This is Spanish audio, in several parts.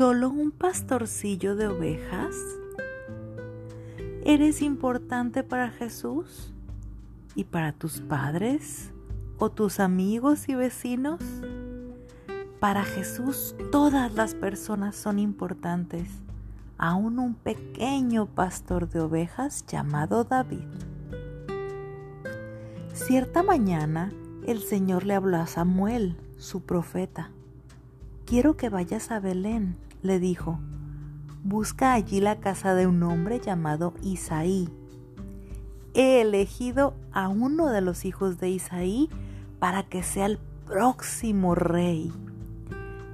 ¿Solo un pastorcillo de ovejas? ¿Eres importante para Jesús y para tus padres o tus amigos y vecinos? Para Jesús todas las personas son importantes, aún un pequeño pastor de ovejas llamado David. Cierta mañana el Señor le habló a Samuel, su profeta. Quiero que vayas a Belén, le dijo. Busca allí la casa de un hombre llamado Isaí. He elegido a uno de los hijos de Isaí para que sea el próximo rey.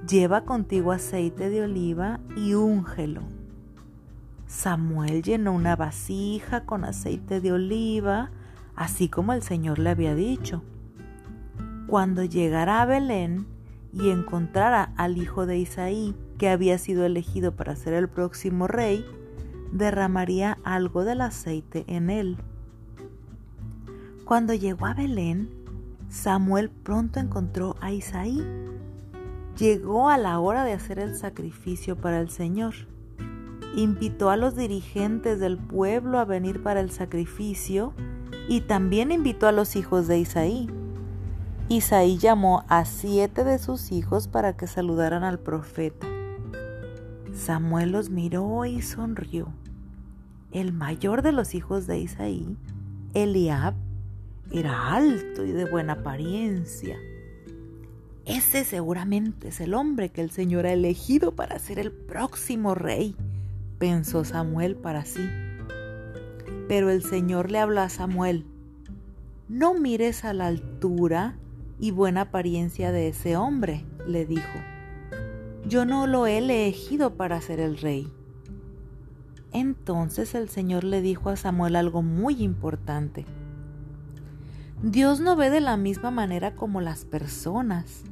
Lleva contigo aceite de oliva y úngelo. Samuel llenó una vasija con aceite de oliva, así como el Señor le había dicho. Cuando llegara a Belén y encontrara al hijo de Isaí, que había sido elegido para ser el próximo rey, derramaría algo del aceite en él. Cuando llegó a Belén, Samuel pronto encontró a Isaí. Llegó a la hora de hacer el sacrificio para el Señor. Invitó a los dirigentes del pueblo a venir para el sacrificio y también invitó a los hijos de Isaí. Isaí llamó a siete de sus hijos para que saludaran al profeta. Samuel los miró y sonrió. El mayor de los hijos de Isaí, Eliab, era alto y de buena apariencia. Ese seguramente es el hombre que el Señor ha elegido para ser el próximo rey, pensó Samuel para sí. Pero el Señor le habló a Samuel, no mires a la altura y buena apariencia de ese hombre, le dijo. Yo no lo he elegido para ser el rey. Entonces el Señor le dijo a Samuel algo muy importante. Dios no ve de la misma manera como las personas.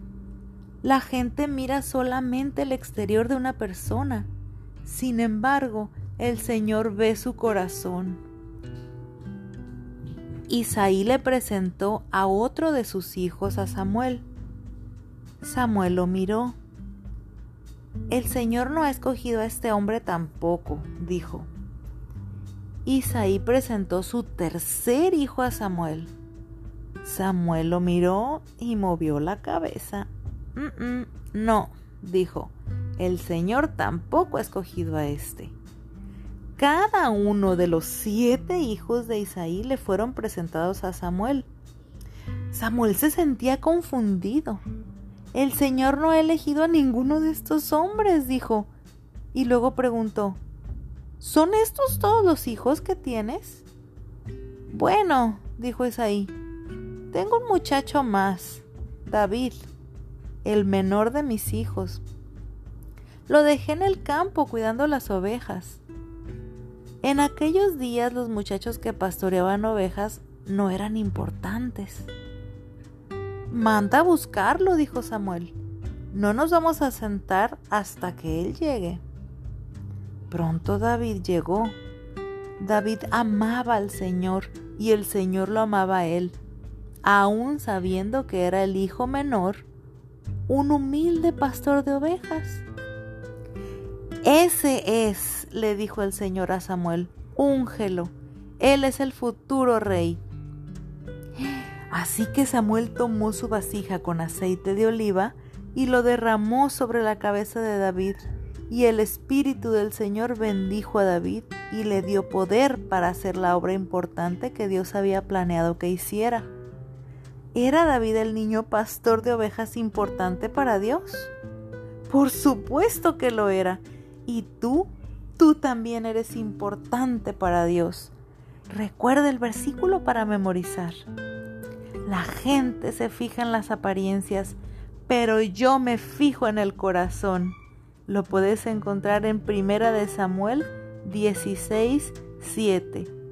La gente mira solamente el exterior de una persona. Sin embargo, el Señor ve su corazón. Isaí le presentó a otro de sus hijos a Samuel. Samuel lo miró. El Señor no ha escogido a este hombre tampoco, dijo. Isaí presentó su tercer hijo a Samuel. Samuel lo miró y movió la cabeza. no, dijo, el Señor tampoco ha escogido a este. Cada uno de los siete hijos de Isaí le fueron presentados a Samuel. Samuel se sentía confundido. El Señor no ha elegido a ninguno de estos hombres, dijo. Y luego preguntó, ¿son estos todos los hijos que tienes? Bueno, dijo Isaí, tengo un muchacho más, David, el menor de mis hijos. Lo dejé en el campo cuidando las ovejas. En aquellos días los muchachos que pastoreaban ovejas no eran importantes. Manda a buscarlo, dijo Samuel. No nos vamos a sentar hasta que él llegue. Pronto David llegó. David amaba al Señor y el Señor lo amaba a él, aun sabiendo que era el hijo menor, un humilde pastor de ovejas. Ese es, le dijo el Señor a Samuel, úngelo, él es el futuro rey. Así que Samuel tomó su vasija con aceite de oliva y lo derramó sobre la cabeza de David, y el Espíritu del Señor bendijo a David y le dio poder para hacer la obra importante que Dios había planeado que hiciera. ¿Era David el niño pastor de ovejas importante para Dios? Por supuesto que lo era, y tú, tú también eres importante para Dios. Recuerda el versículo para memorizar. La gente se fija en las apariencias, pero yo me fijo en el corazón. Lo puedes encontrar en Primera de Samuel 16, 7.